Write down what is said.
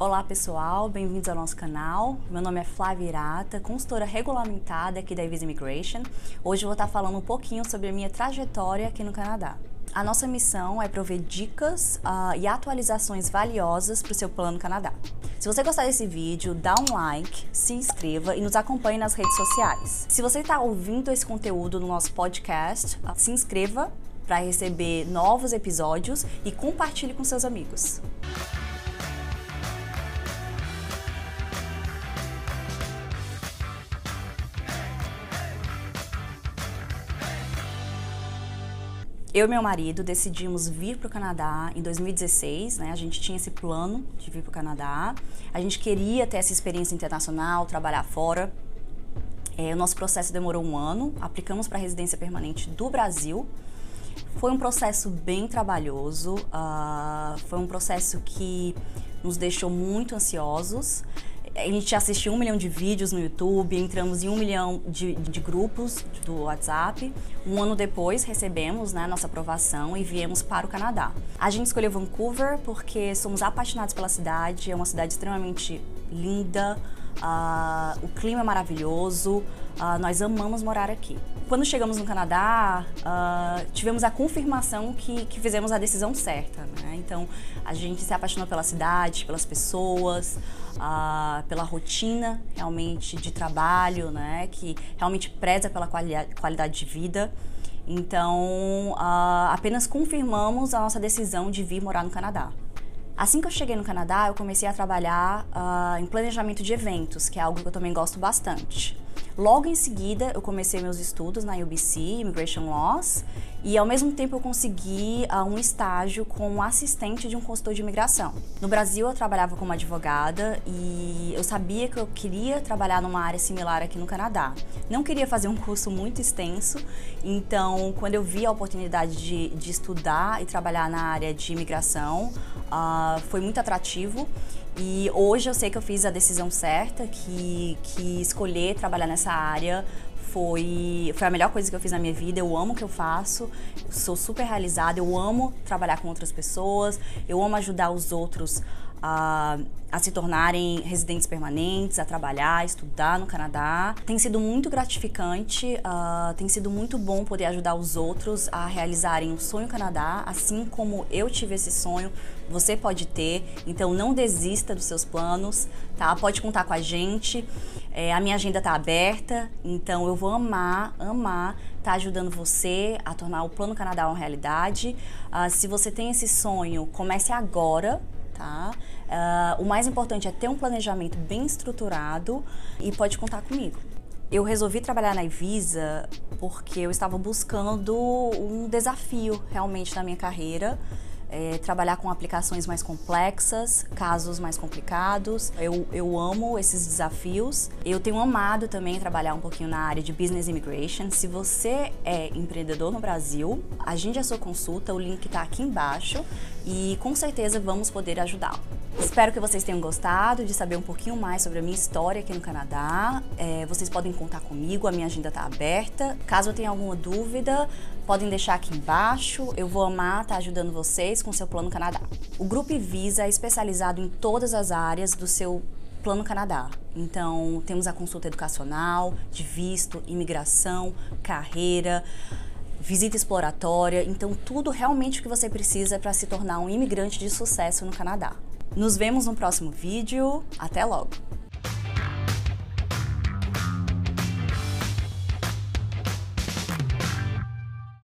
Olá pessoal, bem-vindos ao nosso canal. Meu nome é Flávia Irata, consultora regulamentada aqui da Visa Immigration. Hoje vou estar falando um pouquinho sobre a minha trajetória aqui no Canadá. A nossa missão é prover dicas uh, e atualizações valiosas para o seu plano Canadá. Se você gostar desse vídeo, dá um like, se inscreva e nos acompanhe nas redes sociais. Se você está ouvindo esse conteúdo no nosso podcast, uh, se inscreva para receber novos episódios e compartilhe com seus amigos. Eu e meu marido decidimos vir para o Canadá em 2016, né? A gente tinha esse plano de vir para o Canadá. A gente queria ter essa experiência internacional, trabalhar fora. É, o nosso processo demorou um ano. Aplicamos para residência permanente do Brasil. Foi um processo bem trabalhoso. Uh, foi um processo que nos deixou muito ansiosos a gente assistiu um milhão de vídeos no YouTube, entramos em um milhão de, de grupos do WhatsApp. Um ano depois recebemos né, nossa aprovação e viemos para o Canadá. A gente escolheu Vancouver porque somos apaixonados pela cidade, é uma cidade extremamente linda, uh, o clima é maravilhoso, uh, nós amamos morar aqui. Quando chegamos no Canadá, uh, tivemos a confirmação que, que fizemos a decisão certa. Né? Então, a gente se apaixonou pela cidade, pelas pessoas, pela rotina realmente de trabalho, né? que realmente preza pela qualidade de vida. Então, apenas confirmamos a nossa decisão de vir morar no Canadá. Assim que eu cheguei no Canadá, eu comecei a trabalhar uh, em planejamento de eventos, que é algo que eu também gosto bastante. Logo em seguida, eu comecei meus estudos na UBC, Immigration Laws, e ao mesmo tempo eu consegui uh, um estágio como assistente de um consultor de imigração. No Brasil, eu trabalhava como advogada e eu sabia que eu queria trabalhar numa área similar aqui no Canadá. Não queria fazer um curso muito extenso, então, quando eu vi a oportunidade de, de estudar e trabalhar na área de imigração, uh, foi muito atrativo. E hoje eu sei que eu fiz a decisão certa, que, que escolher trabalhar nessa área foi, foi a melhor coisa que eu fiz na minha vida. Eu amo o que eu faço, sou super realizada, eu amo trabalhar com outras pessoas, eu amo ajudar os outros a, a se tornarem residentes permanentes, a trabalhar, a estudar no Canadá. Tem sido muito gratificante, uh, tem sido muito bom poder ajudar os outros a realizarem o sonho Canadá, assim como eu tive esse sonho, você pode ter. Então não desista dos seus planos, tá? Pode contar com a gente. É, a minha agenda está aberta, então eu vou amar, amar tá ajudando você a tornar o Plano Canadá uma realidade. Uh, se você tem esse sonho, comece agora tá? Uh, o mais importante é ter um planejamento bem estruturado e pode contar comigo. Eu resolvi trabalhar na Ivisa porque eu estava buscando um desafio realmente na minha carreira é, trabalhar com aplicações mais complexas, casos mais complicados. Eu, eu amo esses desafios. Eu tenho amado também trabalhar um pouquinho na área de Business Immigration. Se você é empreendedor no Brasil, agende a sua consulta, o link está aqui embaixo e com certeza vamos poder ajudá-lo. Espero que vocês tenham gostado de saber um pouquinho mais sobre a minha história aqui no Canadá. É, vocês podem contar comigo, a minha agenda está aberta. Caso tenha alguma dúvida, podem deixar aqui embaixo. Eu vou amar estar tá ajudando vocês com o seu Plano Canadá. O Grupo Visa é especializado em todas as áreas do seu Plano Canadá. Então, temos a consulta educacional, de visto, imigração, carreira, visita exploratória. Então, tudo realmente o que você precisa para se tornar um imigrante de sucesso no Canadá. Nos vemos no próximo vídeo. Até logo!